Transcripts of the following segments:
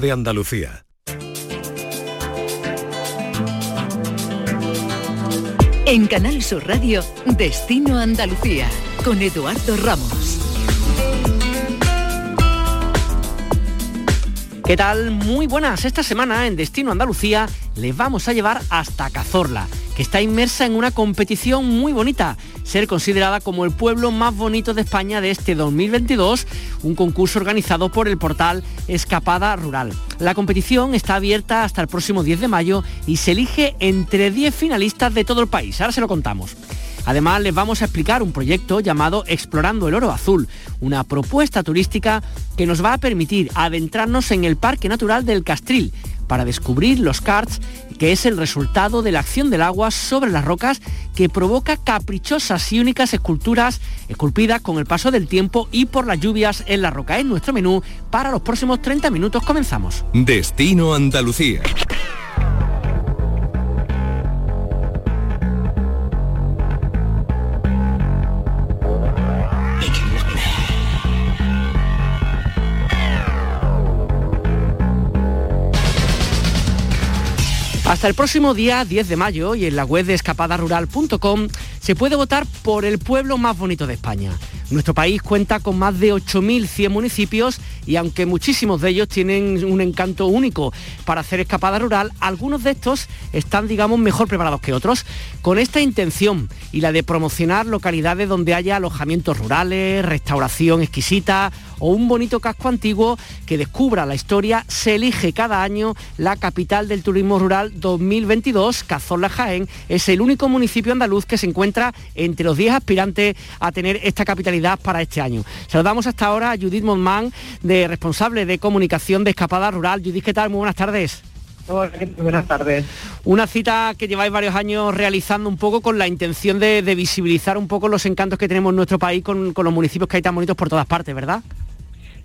de Andalucía. En Canal Sur Radio, Destino Andalucía, con Eduardo Ramos. ¿Qué tal? Muy buenas. Esta semana en Destino Andalucía les vamos a llevar hasta Cazorla, que está inmersa en una competición muy bonita, ser considerada como el pueblo más bonito de España de este 2022, un concurso organizado por el portal Escapada Rural. La competición está abierta hasta el próximo 10 de mayo y se elige entre 10 finalistas de todo el país. Ahora se lo contamos. Además, les vamos a explicar un proyecto llamado Explorando el Oro Azul, una propuesta turística que nos va a permitir adentrarnos en el Parque Natural del Castril para descubrir los karts, que es el resultado de la acción del agua sobre las rocas que provoca caprichosas y únicas esculturas esculpidas con el paso del tiempo y por las lluvias en la roca. Es nuestro menú para los próximos 30 minutos. Comenzamos. Destino Andalucía. Hasta el próximo día 10 de mayo y en la web de escapadarural.com se puede votar por el pueblo más bonito de España. Nuestro país cuenta con más de 8.100 municipios y aunque muchísimos de ellos tienen un encanto único para hacer escapada rural, algunos de estos están, digamos, mejor preparados que otros. Con esta intención y la de promocionar localidades donde haya alojamientos rurales, restauración exquisita o un bonito casco antiguo que descubra la historia, se elige cada año la capital del turismo rural 2022, Cazorla Jaén. Es el único municipio andaluz que se encuentra entre los 10 aspirantes a tener esta capitalidad para este año. Saludamos hasta ahora a Judith Monman, de responsable de comunicación de Escapada Rural. Judith, ¿qué tal? Muy buenas tardes. Hola, buenas tardes. Una cita que lleváis varios años realizando un poco con la intención de, visibilizar un poco los encantos que tenemos en nuestro país con, con los municipios que hay tan bonitos por todas partes, ¿verdad?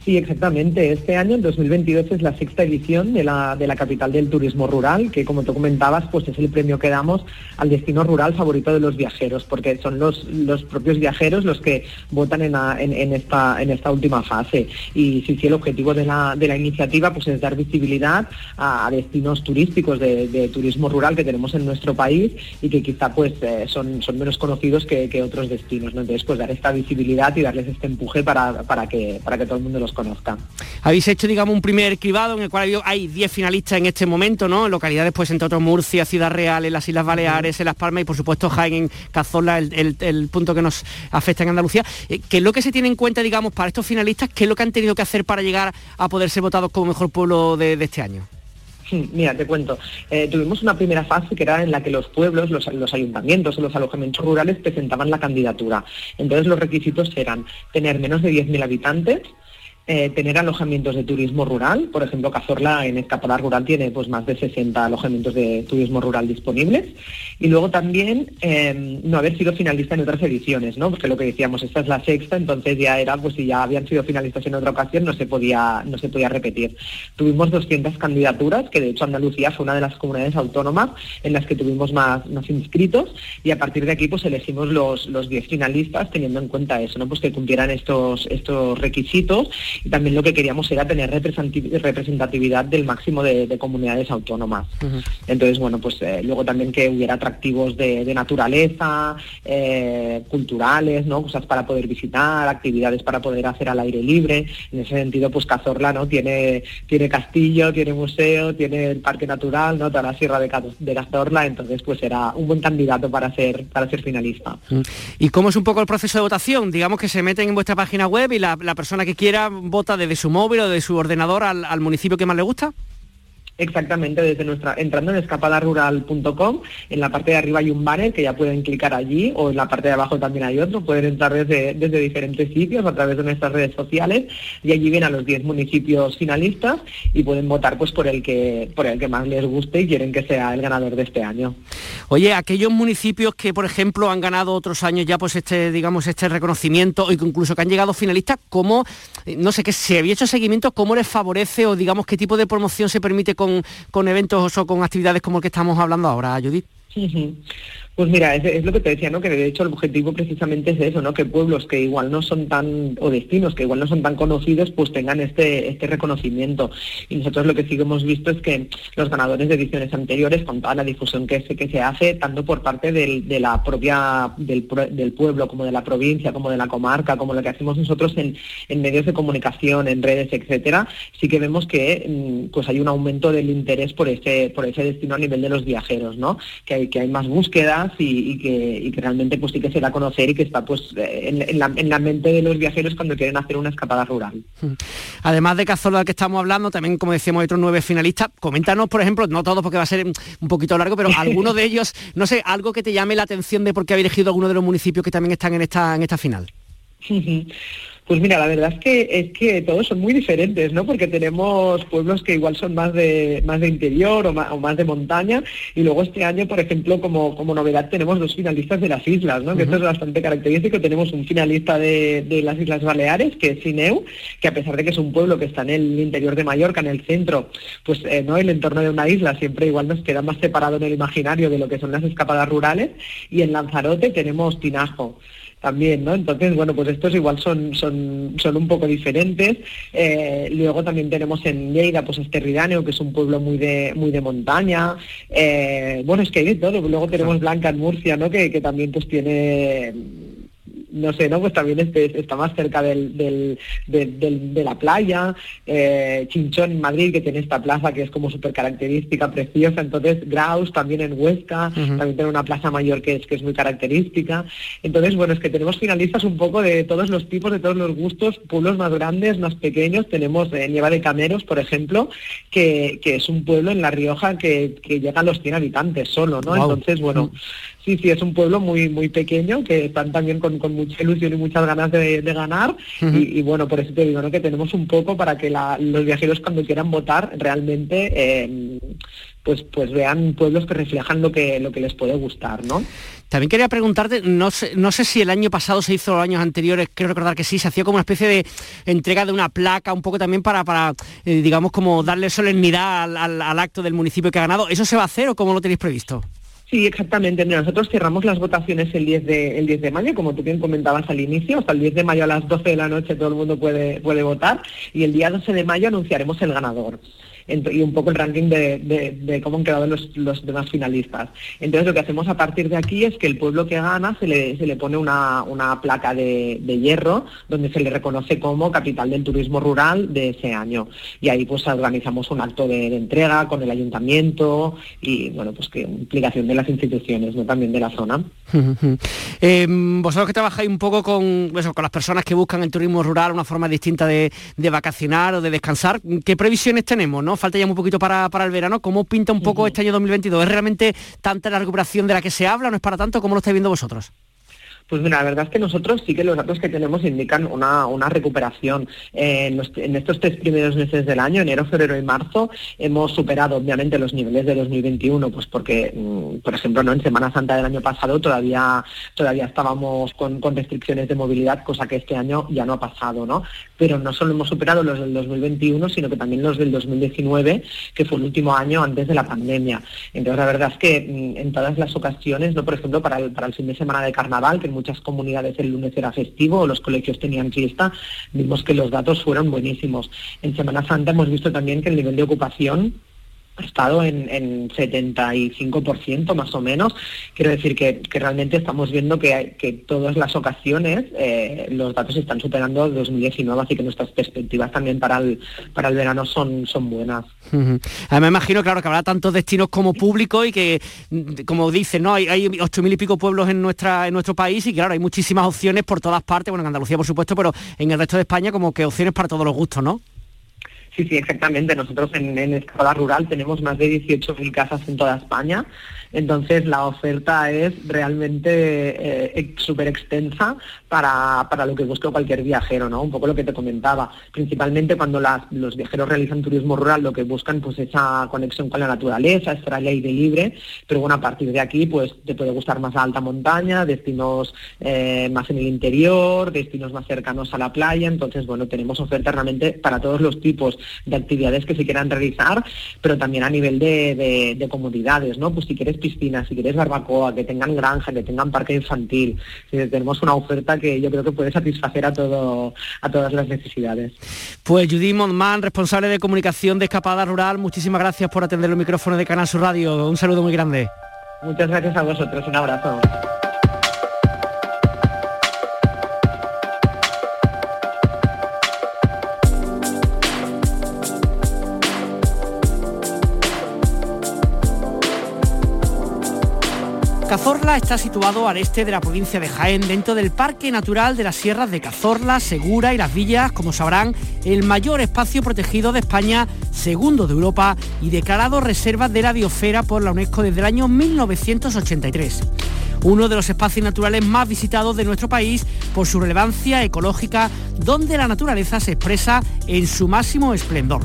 Sí, exactamente. Este año, en 2022, es la sexta edición de la, de la capital del turismo rural, que como tú comentabas, pues es el premio que damos al destino rural favorito de los viajeros, porque son los, los propios viajeros los que votan en, en, esta, en esta última fase. Y sí, sí, el objetivo de la, de la iniciativa pues, es dar visibilidad a, destinos turísticos de, turismo rural que tenemos en nuestro país y que quizá pues, eh, son, son menos conocidos que, otros destinos. ¿no? Entonces, pues dar esta visibilidad y darles este empuje para, para, que, para que todo el mundo los conozcan. Habéis hecho, digamos, un primer cribado en el cual hay 10 finalistas en este momento, ¿no? En localidades, pues, entre otros, Murcia, Ciudad Real, en las Islas Baleares, en Las Palmas y, por supuesto, Jaén, en Cazorla, el, punto que nos afecta en Andalucía. Eh, ¿Qué es lo que se tiene en cuenta, digamos, para estos finalistas? ¿Qué es lo que han tenido que hacer para llegar a poder ser votados como mejor pueblo de, este año? Mira, te cuento. Eh, tuvimos una primera fase que era en la que los pueblos, los, los ayuntamientos o los alojamientos rurales presentaban la candidatura. Entonces los requisitos eran tener menos de 10.000 habitantes, eh, tener alojamientos de turismo rural. Por ejemplo, Cazorla en Escapada Rural tiene pues, más de 60 alojamientos de turismo rural disponibles. Y luego también em, no haber sido finalista en otras ediciones, ¿no? Porque lo que decíamos, esta es la sexta, entonces ya era, pues si ya habían sido finalistas en otra ocasión, no se podía, no se podía repetir. Tuvimos 200 candidaturas, que de hecho Andalucía fue una de las comunidades autónomas en las que tuvimos más, más inscritos, y a partir de aquí pues elegimos los, los 10 finalistas teniendo en cuenta eso, ¿no? Pues que cumplieran estos, estos requisitos y también lo que queríamos era tener representatividad del máximo de, comunidades autónomas. Entonces, bueno, pues eh, luego también que hubiera atractivos de, naturaleza, eh, culturales, ¿no? Cosas para poder visitar, actividades para poder hacer al aire libre. En ese sentido, pues Cazorla, ¿no? Tiene, tiene castillo, tiene museo, tiene el parque natural, ¿no? Toda la sierra de, Cazorla, entonces pues era un buen candidato para ser, para ser finalista. ¿Y cómo es un poco el proceso de votación? Digamos que se meten en vuestra página web y la, la persona que quiera vota desde su móvil o de su ordenador al, al municipio que más le gusta? Exactamente, desde nuestra, entrando en escapadarural.com, en la parte de arriba hay un banner que ya pueden clicar allí, o en la parte de abajo también hay otro, pueden entrar desde, desde diferentes sitios a través de nuestras redes sociales y allí ven a los 10 municipios finalistas y pueden votar pues por el que por el que más les guste y quieren que sea el ganador de este año. Oye, aquellos municipios que por ejemplo han ganado otros años ya pues este, digamos, este reconocimiento o incluso que han llegado finalistas, ¿cómo, no sé, que se había hecho seguimiento, cómo les favorece o digamos qué tipo de promoción se permite con, eventos o con actividades como el que estamos hablando ahora, Judith? Pues mira, es, lo que te decía, ¿no? Que de hecho el objetivo precisamente es eso, ¿no? Que pueblos que igual no son tan, o destinos que igual no son tan conocidos, pues tengan este, este reconocimiento. Y nosotros lo que sí que hemos visto es que los ganadores de ediciones anteriores, con toda la difusión que se, que se hace, tanto por parte del, de la propia, del, del, pueblo, como de la provincia, como de la comarca, como lo que hacemos nosotros en, en medios de comunicación, en redes, etcétera, sí que vemos que mm, pues hay un aumento del interés por ese, por ese destino a nivel de los viajeros, ¿no? Que hay, que hay más y, que, realmente pues sí que se da a conocer y que está pues en, la, mente de los viajeros cuando quieren hacer una escapada rural. Además de Cazorla del que estamos hablando, también como decíamos hay otros nueve finalistas. Coméntanos, por ejemplo, no todos porque va a ser un poquito largo, pero alguno de ellos, no sé, algo que te llame la atención de por qué habéis elegido alguno de los municipios que también están en esta, en esta final. Pues mira, la verdad es que es que todos son muy diferentes, ¿no? Porque tenemos pueblos que igual son más de más de interior o más, de montaña y luego este año, por ejemplo, como, como novedad tenemos dos finalistas de las islas, ¿no? Que esto es bastante característico. Tenemos un finalista de, las Islas Baleares, que es Sineu, que a pesar de que es un pueblo que está en el interior de Mallorca, en el centro, pues eh, no el entorno de una isla siempre igual nos queda más separado en el imaginario de lo que son las escapadas rurales. Y en Lanzarote tenemos Tinajo también, ¿no? Entonces, bueno, pues estos igual son, son, son un poco diferentes. Eh, luego también tenemos en Lleida, pues este Ridáneo, que es un pueblo muy de, muy de montaña. Eh, bueno, es que hay de todo. Luego tenemos Blanca en Murcia, ¿no? Que, que también pues tiene no sé, ¿no? Pues también este, está más cerca del, de la playa, eh, Chinchón en Madrid, que tiene esta plaza que es como súper característica, preciosa, entonces Graus también en Huesca, también tiene una plaza mayor que es, que es muy característica. Entonces, bueno, es que tenemos finalistas un poco de todos los tipos, de todos los gustos, pueblos más grandes, más pequeños, tenemos eh, Nieva de Cameros, por ejemplo, que, es un pueblo en La Rioja que, llega a los 100 habitantes solo, ¿no? Entonces, bueno, Sí, sí, es un pueblo muy muy pequeño que están también con, mucha ilusión y muchas ganas de, ganar y, bueno, por eso te digo ¿no? que tenemos un poco para que los viajeros cuando quieran votar realmente eh, pues pues vean pueblos que reflejan lo que lo que les puede gustar, ¿no? También quería preguntarte, no sé, no sé si el año pasado se hizo los años anteriores, creo recordar que sí, se hacía como una especie de entrega de una placa, un poco también para, para eh, digamos, como darle solemnidad al acto del municipio que ha ganado. ¿Eso se va a hacer o cómo lo tenéis previsto? Sí, exactamente. nosotros cerramos las votaciones el 10, de, el 10 de mayo, como tú bien comentabas al inicio. Hasta el 10 de mayo a las 12 de la noche todo el mundo puede, puede votar y el día 12 de mayo anunciaremos el ganador y un poco el ranking de, cómo han quedado los, demás finalistas. Entonces lo que hacemos a partir de aquí es que el pueblo que gana se le, se le pone una, una placa de, hierro donde se le reconoce como capital del turismo rural de ese año. Y ahí pues organizamos un acto de, entrega con el ayuntamiento y bueno, pues que implicación de las instituciones, no también de la zona. Em, vosotros que trabajáis un poco con, eso, con las personas que buscan el turismo rural, una forma distinta de, de vacacionar o de descansar, ¿qué previsiones tenemos? ¿no? Falta ya muy poquito para, el verano. ¿Cómo pinta un poco este año 2022? ¿Es realmente tanta la recuperación de la que se habla? ¿No es para tanto? ¿Cómo lo estáis viendo vosotros? Pues mira, la verdad es que nosotros sí que los datos que tenemos indican una, una recuperación. Eh, en, estos tres primeros meses del año, enero, febrero y marzo, hemos superado obviamente los niveles de 2021, pues porque, mm, por ejemplo, no en Semana Santa del año pasado todavía, todavía estábamos con, restricciones de movilidad, cosa que este año ya no ha pasado, ¿no? Pero no solo hemos superado los del 2021, sino que también los del 2019, que fue el último año antes de la pandemia. Entonces, la verdad es que mm, en todas las ocasiones, ¿no? Por ejemplo, para el, para el fin de semana de carnaval, que muchas comunidades el lunes era festivo, los colegios tenían fiesta, vimos que los datos fueron buenísimos. En Semana Santa hemos visto también que el nivel de ocupación ha estado en, en 75% más o menos. Quiero decir que, realmente estamos viendo que, que todas las ocasiones eh, los datos están superando 2019, así que nuestras perspectivas también para el, para el verano son, son buenas. me imagino, claro, que habrá tantos destinos como público y que, como dicen, ¿no? hay, hay 8.000 y pico pueblos en, nuestra, en nuestro país y claro, hay muchísimas opciones por todas partes, bueno, en Andalucía por supuesto, pero en el resto de España como que opciones para todos los gustos, ¿no? Sí, sí, exactamente. Nosotros en, en escala rural tenemos más de 18.000 casas en toda España entonces la oferta es realmente eh, súper extensa para, lo que busca cualquier viajero, ¿no? Un poco lo que te comentaba. Principalmente cuando los viajeros realizan turismo rural, lo que buscan pues esa conexión con la naturaleza, estar al aire libre, pero bueno, a partir de aquí pues te puede gustar más la alta montaña, destinos eh, más en el interior, destinos más cercanos a la playa, entonces bueno, tenemos oferta realmente para todos los tipos actividades que se quieran realizar, pero también a nivel de, comodidades, ¿no? Pues si quieres piscina, si quieres barbacoa, que tengan granja, que tengan parque infantil. tenemos una oferta que yo creo que puede satisfacer a todo, a todas las necesidades. Pues Judith Montman, responsable de comunicación de Escapada Rural, muchísimas gracias por atender los micrófonos de Canal Sur Radio. Un saludo muy grande. Muchas gracias a vosotros, un abrazo. Cazorla está situado al este de la provincia de Jaén, dentro del Parque Natural de las Sierras de Cazorla, Segura y Las Villas, como sabrán, el mayor espacio protegido de España, segundo de Europa y declarado reserva de la biosfera por la UNESCO desde el año 1983 uno de los espacios naturales más visitados de nuestro país por su relevancia ecológica, donde la naturaleza se expresa en su máximo esplendor.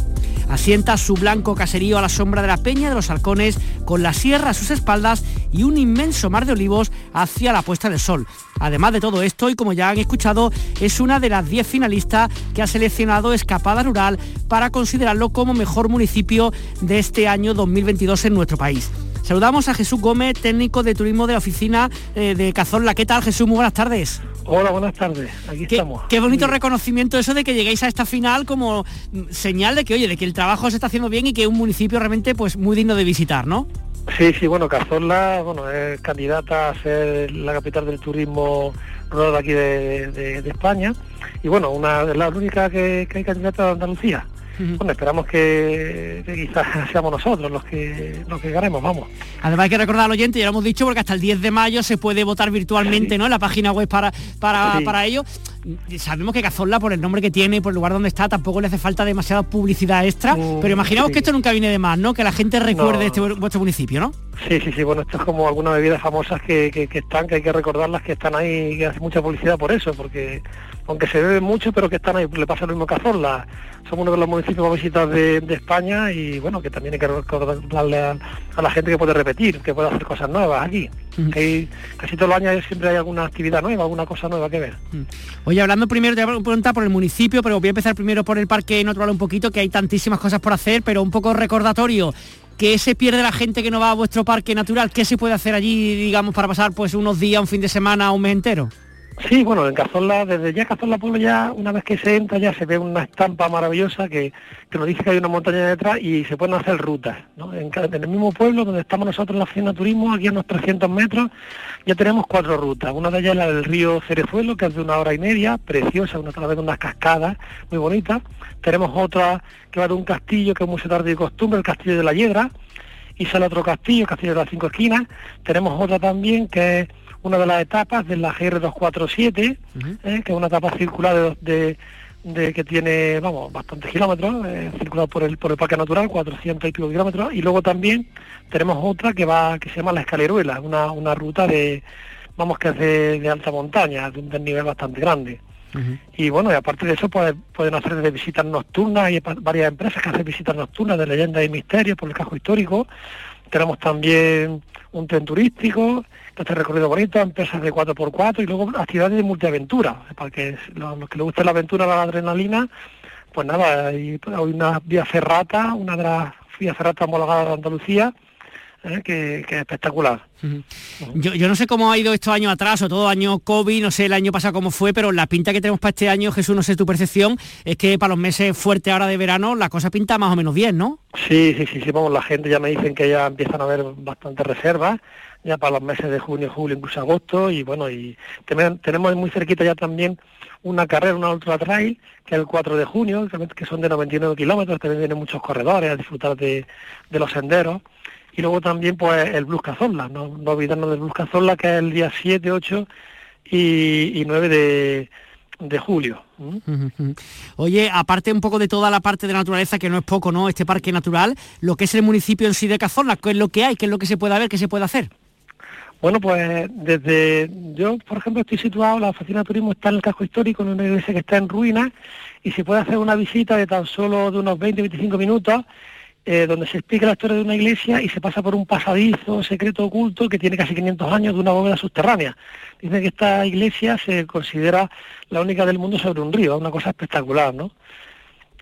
Asienta su blanco caserío a la sombra de la Peña de los Halcones, con la sierra a sus espaldas y un inmenso mar de olivos hacia la puesta del sol. Además de todo esto, y como ya han escuchado, es una de las 10 finalistas que ha seleccionado Escapada Rural para considerarlo como mejor municipio de este año 2022 en nuestro país. Saludamos a Jesús Gómez, técnico de turismo de la oficina eh, de Cazorla. ¿Qué tal Jesús? Muy buenas tardes. Hola, buenas tardes. Aquí estamos. Qué bonito reconocimiento eso de que lleguéis a esta final como mm, señal de que, oye, de que el trabajo se está haciendo bien y que es un municipio realmente pues muy digno de visitar, ¿no? Sí, sí, bueno, Cazorla bueno, es candidata a ser la capital del turismo rural aquí de, España y bueno, una de las únicas que, que hay candidata de Andalucía. Bueno, esperamos que, quizás seamos nosotros los que los que ganemos, vamos. Además hay que recordar al oyente, ya lo hemos dicho, porque hasta el 10 de mayo se puede votar virtualmente, ¿no? En la página web para, para, para ello sabemos que Cazorla, por el nombre que tiene y por el lugar donde está, tampoco le hace falta demasiada publicidad extra, mm, pero imaginamos que esto nunca viene de más, ¿no? Que la gente recuerde este vuestro municipio, ¿no? Sí, sí, sí, bueno, esto es como algunas bebidas famosas que, que, están, que hay que recordarlas, que están ahí, que hace mucha publicidad por eso, porque aunque se bebe mucho, pero que están ahí, le pasa lo mismo que Cazorla. Somos uno de los municipios más visitados de, España y bueno, que también hay que recordarle a, la gente que puede repetir, que puede hacer cosas nuevas aquí. que casi todos los años siempre hay alguna actividad nueva, alguna cosa nueva que ver. Oye, hablando primero, te voy a preguntar por el municipio, pero voy a empezar primero por el parque natural un poquito, que hay tantísimas cosas por hacer, pero un poco recordatorio. ¿Qué se pierde la gente que no va a vuestro parque natural? ¿Qué se puede hacer allí, digamos, para pasar pues unos días, un fin de semana, un mes entero? Sí, bueno, en Cazorla, desde ya Cazorla Pueblo ya, una vez que se entra ya se ve una estampa maravillosa que, nos dice que hay una montaña detrás y se pueden hacer rutas. En, el mismo pueblo donde estamos nosotros en la oficina turismo, aquí a unos 300 metros, ya tenemos cuatro rutas. Una de ellas es la del río Cerezuelo, que es de una hora y media, preciosa, una través de unas cascadas muy bonitas. Tenemos otra que va de un castillo que es muy tarde de costumbre, el castillo de la Hiedra, y sale otro castillo, el castillo de las cinco esquinas. Tenemos otra también que es una de las etapas de la GR247, eh, que es una etapa circular de, que tiene, vamos, bastantes kilómetros, eh, circulado por el, por el Parque Natural, 400 y pico kilómetros, y luego también tenemos otra que va, que se llama la Escaleruela, una, una ruta de, vamos, que es de, alta montaña, de un nivel bastante grande. Y bueno, y aparte de eso pues, pueden hacer de visitas nocturnas, hay varias empresas que hacen visitas nocturnas de leyendas y misterios por el casco histórico. Tenemos también un tren turístico, este recorrido bonito, empresas de 4x4 y luego actividades de multiaventura, para que los, que les guste la aventura, la adrenalina, pues nada, hay, una vía ferrata, una de las vías ferratas homologadas de Andalucía, ¿eh? que, es espectacular. yo, no sé cómo ha ido estos años atrás, o todo año COVID, no sé el año pasado cómo fue, pero la pinta que tenemos para este año, Jesús, no sé tu percepción, es que para los meses fuertes ahora de verano la cosa pinta más o menos bien, ¿no? Sí, sí, sí, sí, vamos, la gente ya me dicen que ya empiezan a haber bastantes reservas ya para los meses de junio, julio, incluso agosto, y bueno, y tenemos muy cerquita ya también una carrera, una ultra trail, que es el 4 de junio, que son de 99 kilómetros, también vienen muchos corredores a disfrutar de, los senderos, y luego también pues el Blues Cazorla, no, no olvidarnos del Blues Cazorla, que es el día 7, 8 y, 9 de, de julio. Oye, aparte un poco de toda la parte de naturaleza, que no es poco, ¿no? Este parque natural, lo que es el municipio en sí de Cazorla, ¿qué es lo que hay? ¿Qué es lo que se puede ver? ¿Qué se puede hacer? Bueno, pues desde yo, por ejemplo, estoy situado, la oficina de turismo está en el casco histórico, en una iglesia que está en ruinas, y se puede hacer una visita de tan solo de unos 20-25 minutos, eh, donde se explica la historia de una iglesia y se pasa por un pasadizo secreto oculto que tiene casi 500 años de una bóveda subterránea. Dice que esta iglesia se considera la única del mundo sobre un río, una cosa espectacular, ¿no?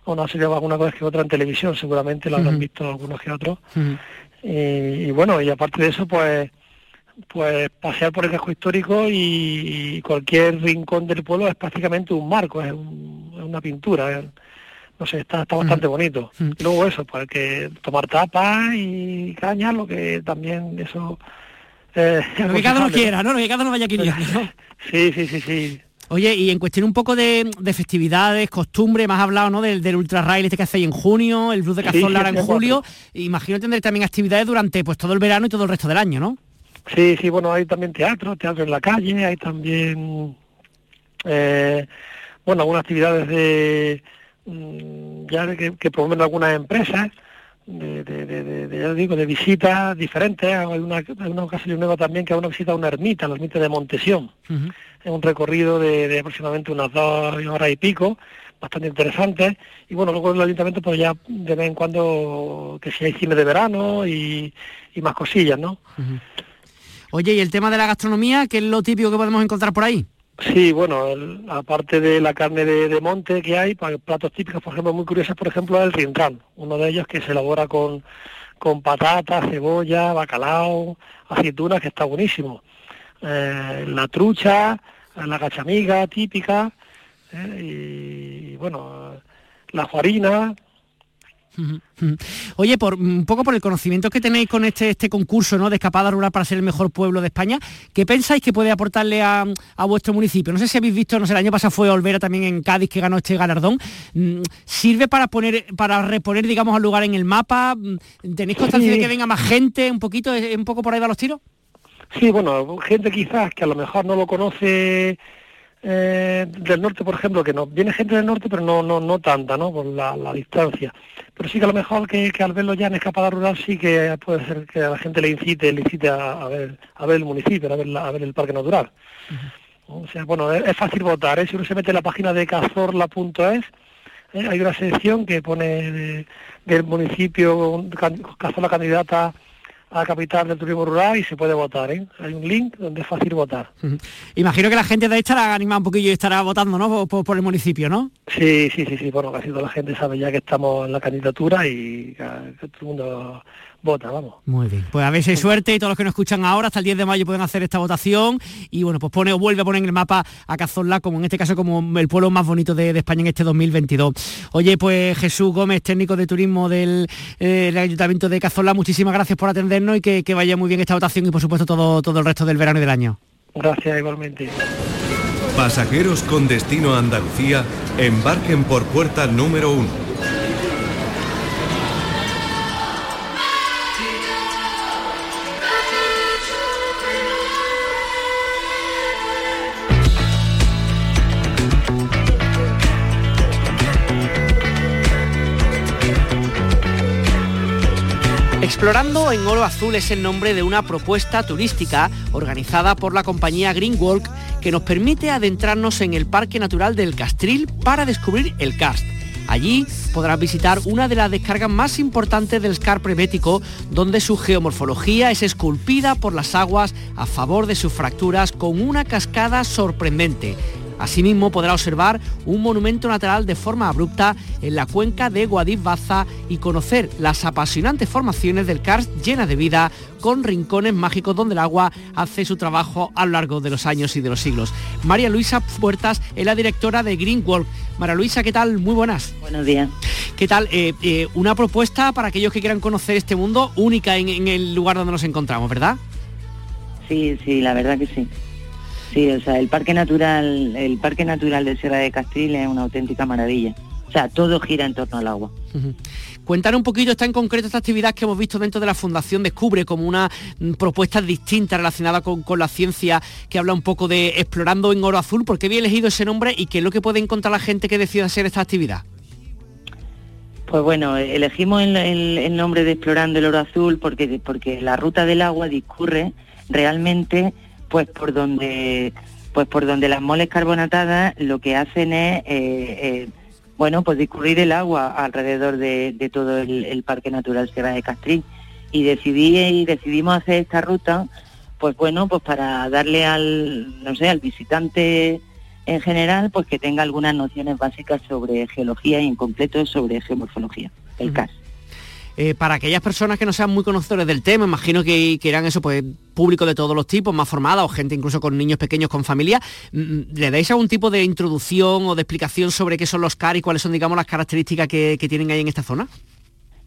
o no ha salido alguna vez que otra en televisión, seguramente lo habrán visto algunos que otros. y, bueno, y aparte de eso, pues pues pasear por el casco histórico y, cualquier rincón del pueblo es prácticamente un marco, es, una pintura. no sé, está, está bastante bonito. Y luego eso, pues que tomar tapas y caña, lo que también eso... Eh, lo que cada uno quiera, ¿no? Lo que cada uno vaya queriendo. sí, sí, sí, sí. Oye, y en cuestión un poco de, festividades, costumbre, más hablado ¿no? del, del Ultra Rail este que hacéis en junio, el Blues de Cazón Lara en julio, imagino tendréis también actividades durante pues todo el verano y todo el resto del año, ¿no? Sí, sí, bueno, hay también teatro, teatro en la calle, hay también, eh, bueno, algunas actividades de, mm, ya que, que promueven algunas empresas, de, de, ya digo, de visitas diferentes. Hay una, hay una ocasión nueva también que hay una visita a una ermita, la ermita de Montesión. Es un recorrido de, aproximadamente unas dos horas y pico, bastante interesante. Y bueno, luego el ayuntamiento pues ya de vez en cuando que si hay cine de verano y, más cosillas, ¿no? Oye, ¿y el tema de la gastronomía, qué es lo típico que podemos encontrar por ahí? Sí, bueno, aparte de la carne de, monte que hay, platos típicos, por ejemplo, muy curiosos, por ejemplo, el rincán, uno de ellos que se elabora con, con patata, cebolla, bacalao, aceitunas, que está buenísimo. Eh, la trucha, la cachamiga típica, eh, y bueno, la juarina, Oye, por un poco por el conocimiento que tenéis con este, este concurso ¿no? de escapada rural para ser el mejor pueblo de España, ¿qué pensáis que puede aportarle a, vuestro municipio? No sé si habéis visto, no sé, el año pasado fue Olvera también en Cádiz que ganó este galardón. Mm, ¿Sirve para poner, para reponer, digamos, al lugar en el mapa? Mm, ¿Tenéis constancia de que venga más gente? ¿Un poquito, un poco por ahí va los tiros? Sí, bueno, gente quizás que a lo mejor no lo conoce eh, del norte, por ejemplo, que no viene gente del norte, pero no no no tanta, ¿no? Por la, distancia. Pero sí que a lo mejor que, al verlo ya en escapada rural sí que puede ser que a la gente le incite, le incite a, ver a ver el municipio, a ver a ver el parque natural. O sea, bueno, es, fácil votar. ¿eh? Si uno se mete en la página de cazorla.es, ¿eh? hay una sección que pone del municipio Cazorla candidata a capital del turismo rural y se puede votar, ¿eh? Hay un link donde es fácil votar. Imagino que la gente de ahí estará animada un poquillo y estará votando, ¿no? Por, el municipio, ¿no? Sí, sí, sí, sí. Bueno, casi toda la gente sabe ya que estamos en la candidatura y que todo el mundo vota, vamos. Muy bien. Pues a ver si hay suerte y todos los que nos escuchan ahora hasta el 10 de mayo pueden hacer esta votación y bueno, pues pone o vuelve a poner en el mapa a Cazorla como en este caso como el pueblo más bonito de, España en este 2022. Oye, pues Jesús Gómez, técnico de turismo del, eh, Ayuntamiento de Cazorla, muchísimas gracias por atendernos y que, vaya muy bien esta votación y por supuesto todo, todo el resto del verano y del año. Gracias igualmente. Pasajeros con destino a Andalucía, embarquen por puerta número uno Explorando en Oro Azul es el nombre de una propuesta turística organizada por la compañía Green Walk que nos permite adentrarnos en el Parque Natural del Castril para descubrir el karst. Allí podrás visitar una de las descargas más importantes del escarpe bético, donde su geomorfología es esculpida por las aguas a favor de sus fracturas con una cascada sorprendente. Asimismo podrá observar un monumento natural de forma abrupta en la cuenca de Guadix-Baza y conocer las apasionantes formaciones del karst llena de vida con rincones mágicos donde el agua hace su trabajo a lo largo de los años y de los siglos. María Luisa Puertas es la directora de Green Walk. María Luisa, ¿qué tal? Muy buenas. Buenos días. ¿Qué tal? Eh, eh, una propuesta para aquellos que quieran conocer este mundo única en el lugar donde nos encontramos, ¿verdad? Sí, sí, la verdad que sí. Sí, o sea, el Parque Natural, el Parque Natural de Sierra de Castril es una auténtica maravilla. O sea, todo gira en torno al agua. Cuéntanos un poquito, está en concreto esta actividad que hemos visto dentro de la Fundación Descubre como una mm, propuesta distinta relacionada con, la ciencia que habla un poco de explorando en oro azul. ¿Por qué había elegido ese nombre y qué es lo que puede encontrar la gente que decida hacer esta actividad? Pues bueno, elegimos el, nombre de Explorando el Oro Azul porque, porque la ruta del agua discurre realmente pues por donde pues por donde las moles carbonatadas lo que hacen es eh, eh, bueno pues discurrir el agua alrededor de, todo el, parque natural Sierra de Castrín y decidí y decidimos hacer esta ruta pues bueno pues para darle al no sé al visitante en general, pues que tenga algunas nociones básicas sobre geología y en completo sobre geomorfología, el CAS. Eh, para aquellas personas que no sean muy conocedores del tema, imagino que, que eran eso, pues público de todos los tipos, más formada o gente incluso con niños pequeños con familia, mm, mm, ¿le dais algún tipo de introducción o de explicación sobre qué son los CAR y cuáles son, digamos, las características que, tienen ahí en esta zona?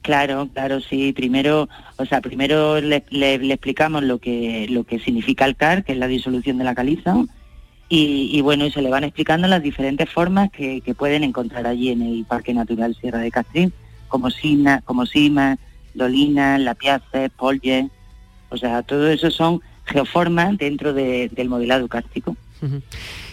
Claro, claro, sí. Primero, o sea, primero le, explicamos lo que lo que significa el CAR, que es la disolución de la caliza, y, bueno, y se le van explicando las diferentes formas que, que pueden encontrar allí en el Parque Natural Sierra de Castrín como Sina, como Sima, Dolina, La Piazza, Polje, o sea, todo eso son geoformas dentro del modelado cástico.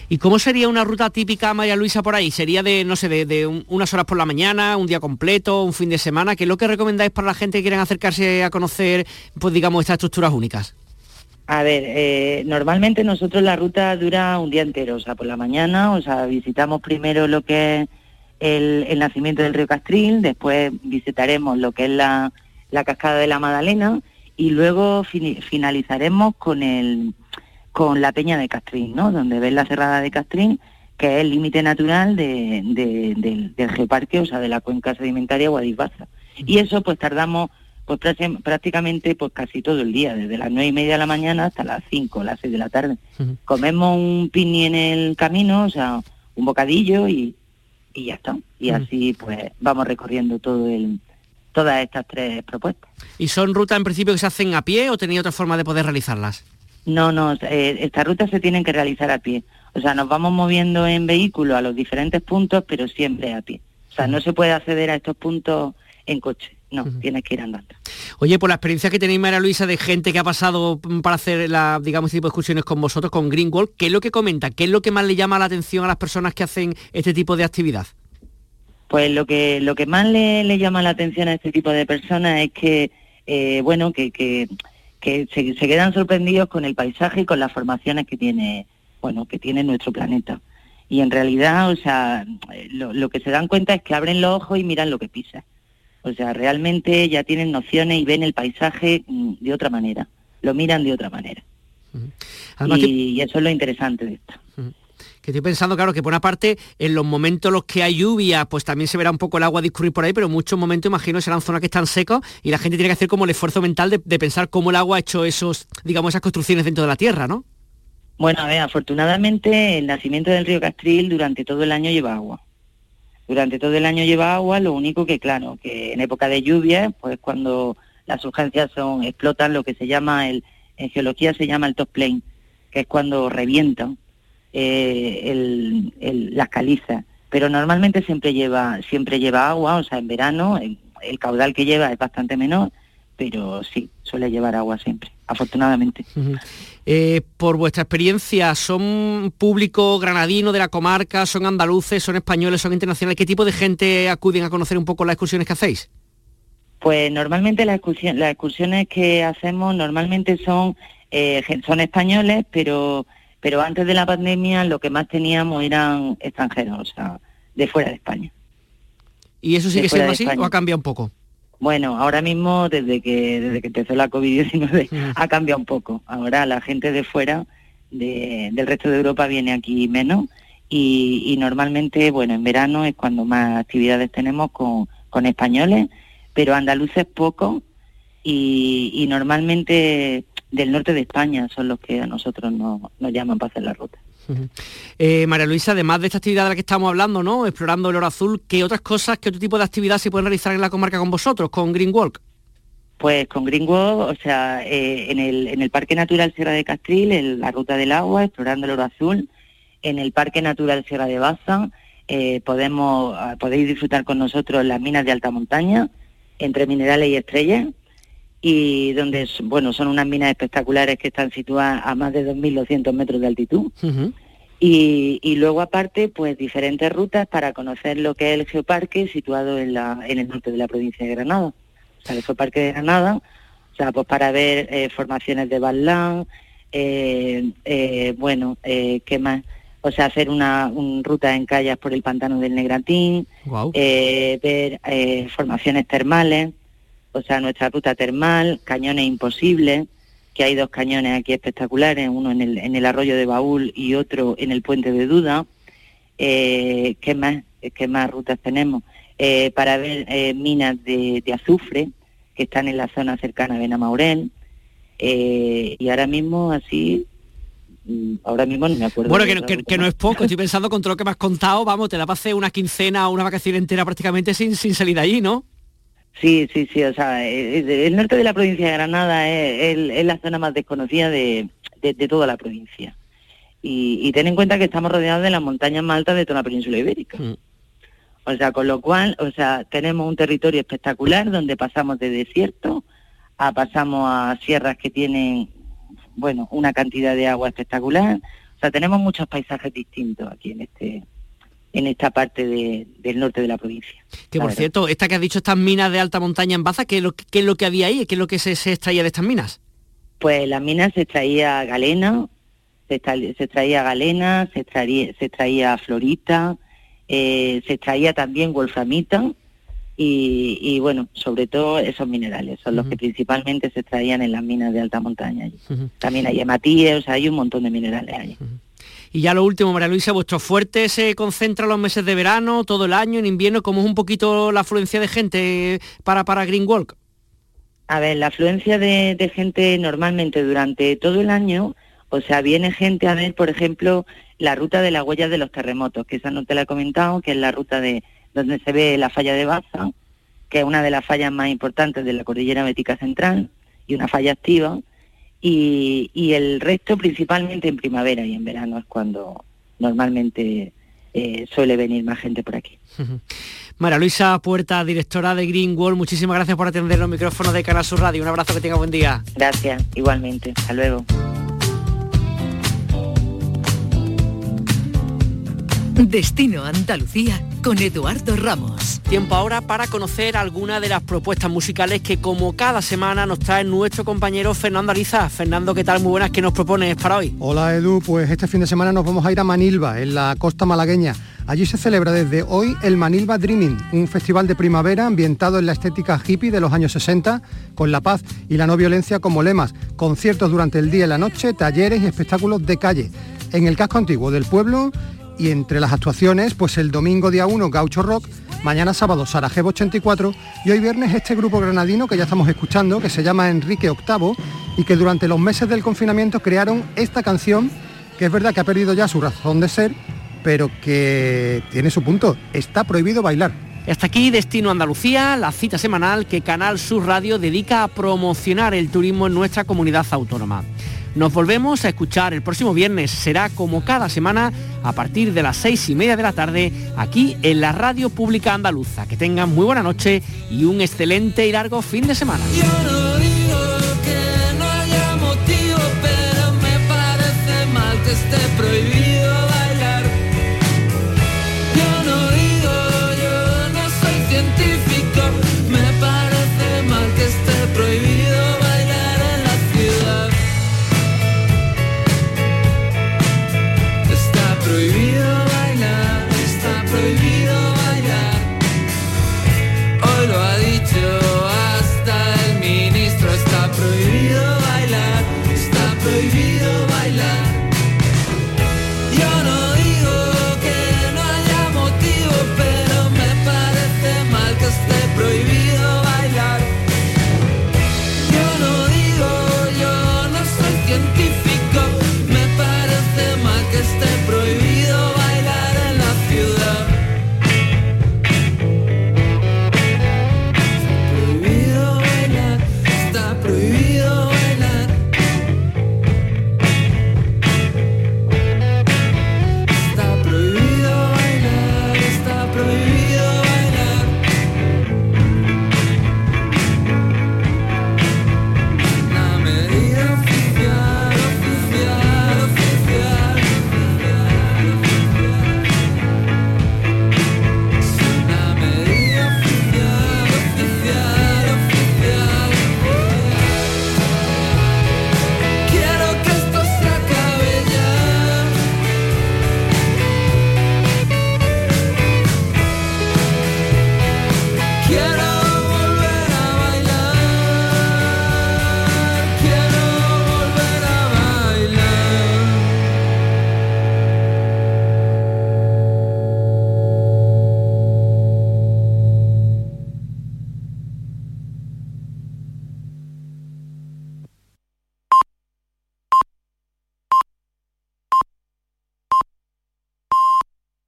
¿Y cómo sería una ruta típica, María Luisa, por ahí? ¿Sería de, no sé, de, unas horas por la mañana, un día completo, un fin de semana? ¿Qué es lo que recomendáis para la gente que quieren acercarse a conocer, pues digamos, estas estructuras únicas? A ver, eh, normalmente nosotros la ruta dura un día entero, o sea, por la mañana, o sea, visitamos primero lo que es el, nacimiento del río Castril, después visitaremos lo que es la, cascada de la Madalena y luego finalizaremos con el con la peña de Castrín, ¿no? Donde ves la cerrada de Castrín, que es el límite natural del, geoparque, o sea, de la cuenca sedimentaria Guadalbaza. Y eso pues tardamos pues prácticamente pues casi todo el día, desde las nueve y media de la mañana hasta las cinco, las seis de la tarde. Comemos un pini en el camino, o sea, un bocadillo y, y ya está. Y así pues vamos recorriendo todo el todas estas tres propuestas. ¿Y son rutas en principio que se hacen a pie o tenía otra forma de poder realizarlas? No, no, eh, estas rutas se tienen que realizar a pie. O sea, nos vamos moviendo en vehículo a los diferentes puntos, pero siempre a pie. O sea, no se puede acceder a estos puntos en coche. No, tienes que ir andando. Oye, por la experiencia que tenéis, María Luisa, de gente que ha pasado para hacer la, digamos, este tipo de excursiones con vosotros, con Greenwald, ¿qué es lo que comenta? ¿Qué es lo que más le llama la atención a las personas que hacen este tipo de actividad? Pues lo que, lo que más le, llama la atención a este tipo de personas es que, eh, bueno, que, que, se, quedan sorprendidos con el paisaje y con las formaciones que tiene, bueno, que tiene nuestro planeta. Y en realidad, o sea, lo, lo que se dan cuenta es que abren los ojos y miran lo que pisan. O sea, realmente ya tienen nociones y ven el paisaje mm, de otra manera, lo miran de otra manera. y, eso es lo interesante de esto. Que estoy pensando, claro, que por una parte, en los momentos en los que hay lluvia, pues también se verá un poco el agua discurrir por ahí, pero en muchos momentos, imagino, serán zonas que están secas y la gente tiene que hacer como el esfuerzo mental de, de pensar cómo el agua ha hecho esos, digamos, esas construcciones dentro de la tierra, ¿no? Bueno, a ver, afortunadamente el nacimiento del río Castril durante todo el año lleva agua durante todo el año lleva agua, lo único que claro, que en época de lluvia, pues cuando las urgencias son explotan lo que se llama el en geología se llama el top plane, que es cuando revientan eh, las calizas. Pero normalmente siempre lleva siempre lleva agua, o sea, en verano el, caudal que lleva es bastante menor, pero sí suele llevar agua siempre, afortunadamente. Eh, por vuestra experiencia, ¿son público granadino de la comarca, son andaluces, son españoles, son internacionales? ¿Qué tipo de gente acuden a conocer un poco las excursiones que hacéis? Pues normalmente las, excursiones, que hacemos normalmente son, eh, son españoles, pero, pero antes de la pandemia lo que más teníamos eran extranjeros, o sea, de fuera de España. ¿Y eso sigue siendo así o ha cambiado un poco? Bueno, ahora mismo desde que desde que empezó la COVID-19 mm. ha cambiado un poco. Ahora la gente de fuera del resto de Europa viene aquí menos y, normalmente, bueno, en verano es cuando más actividades tenemos con, españoles, pero andaluces poco y, normalmente del norte de España son los que a nosotros nos llaman para hacer la ruta. Eh, María Luisa, además de esta actividad de la que estamos hablando, ¿no? Explorando el oro azul, ¿qué otras cosas, qué otro tipo de actividad se pueden realizar en la comarca con vosotros, con Green Walk? Pues con Green Walk, o sea, eh, en, el, en el Parque Natural Sierra de Castril, en la Ruta del Agua, explorando el oro azul, en el Parque Natural Sierra de Baza, eh, podemos, ah, podéis disfrutar con nosotros las minas de alta montaña, entre minerales y estrellas, y donde, bueno, son unas minas espectaculares que están situadas a más de 2.200 metros de altitud. y, luego aparte, pues diferentes rutas para conocer lo que es el geoparque situado en, la, en el norte de la provincia de Granada. O sea, el geoparque de Granada, o sea, pues para ver eh, formaciones de Balán, eh, eh, bueno, ¿qué más? O sea, hacer una, ruta en callas por el pantano del Negratín, ver formaciones termales, o sea, nuestra ruta termal, cañones imposibles, que hay dos cañones aquí espectaculares, uno en el, en el arroyo de Baúl y otro en el puente de Duda, Eh, ¿Qué más? ¿Qué más rutas tenemos? Eh, para ver eh, minas de, azufre que están en la zona cercana a Benamaurel. y ahora mismo así mm, ahora mismo no me acuerdo. Bueno, que, no es poco, estoy pensando con todo lo que me has contado, vamos, te da para hacer una quincena o una vacación entera prácticamente sin, sin salir de allí, ¿no? Sí, sí, sí, o sea, el, norte de la provincia de Granada es, la zona más desconocida de, toda la provincia. Y, ten en cuenta que estamos rodeados de las montañas más altas de toda la península ibérica. Mm. O sea, con lo cual, o sea, tenemos un territorio espectacular donde pasamos de desierto a pasamos a sierras que tienen, bueno, una cantidad de agua espectacular. O sea, tenemos muchos paisajes distintos aquí en este en esta parte del norte de la provincia. Que por cierto, esta que has dicho, estas minas de alta montaña en Baza, ¿qué es lo, qué es lo que había ahí? ¿Qué es lo que se, extraía de estas minas? Pues las minas se extraía galena, se, extraía galena, se extraía, se extraía florita, eh, se extraía también wolframita y, bueno, sobre todo esos minerales, son los que principalmente se extraían en las minas de alta montaña. También hay hematíes, o sea, hay un montón de minerales ahí. Y ya lo último, María Luisa, vuestro fuerte se concentra en los meses de verano, todo el año, en invierno, ¿cómo es un poquito la afluencia de gente para, para Green Walk? A ver, la afluencia de, gente normalmente durante todo el año, o sea, viene gente a ver, por ejemplo, la ruta de las huellas de los terremotos, que esa no te la he comentado, que es la ruta de donde se ve la falla de Baza, que es una de las fallas más importantes de la cordillera bética central y una falla activa y, el resto principalmente en primavera y en verano es cuando normalmente eh, suele venir más gente por aquí. María Luisa Puerta, directora de Green Wall, muchísimas gracias por atender los micrófonos de Canal Sur Radio. Un abrazo, que tenga buen día. Gracias, igualmente. Hasta luego. Destino Andalucía con Eduardo Ramos. Tiempo ahora para conocer algunas de las propuestas musicales que como cada semana nos trae nuestro compañero Fernando Ariza. Fernando, ¿qué tal? Muy buenas, ¿qué nos propones para hoy? Hola Edu, pues este fin de semana nos vamos a ir a Manilva, en la costa malagueña. Allí se celebra desde hoy el Manilva Dreaming, un festival de primavera ambientado en la estética hippie de los años 60, con la paz y la no violencia como lemas, conciertos durante el día y la noche, talleres y espectáculos de calle. En el casco antiguo del pueblo y entre las actuaciones, pues el domingo día 1 Gaucho Rock, mañana sábado Sarajevo 84 y hoy viernes este grupo granadino que ya estamos escuchando, que se llama Enrique VIII y que durante los meses del confinamiento crearon esta canción, que es verdad que ha perdido ya su razón de ser, pero que tiene su punto, está prohibido bailar. Hasta aquí Destino Andalucía, la cita semanal que Canal Sur Radio dedica a promocionar el turismo en nuestra comunidad autónoma. Nos volvemos a escuchar el próximo viernes. Será como cada semana a partir de las seis y media de la tarde aquí en la Radio Pública Andaluza. Que tengan muy buena noche y un excelente y largo fin de semana.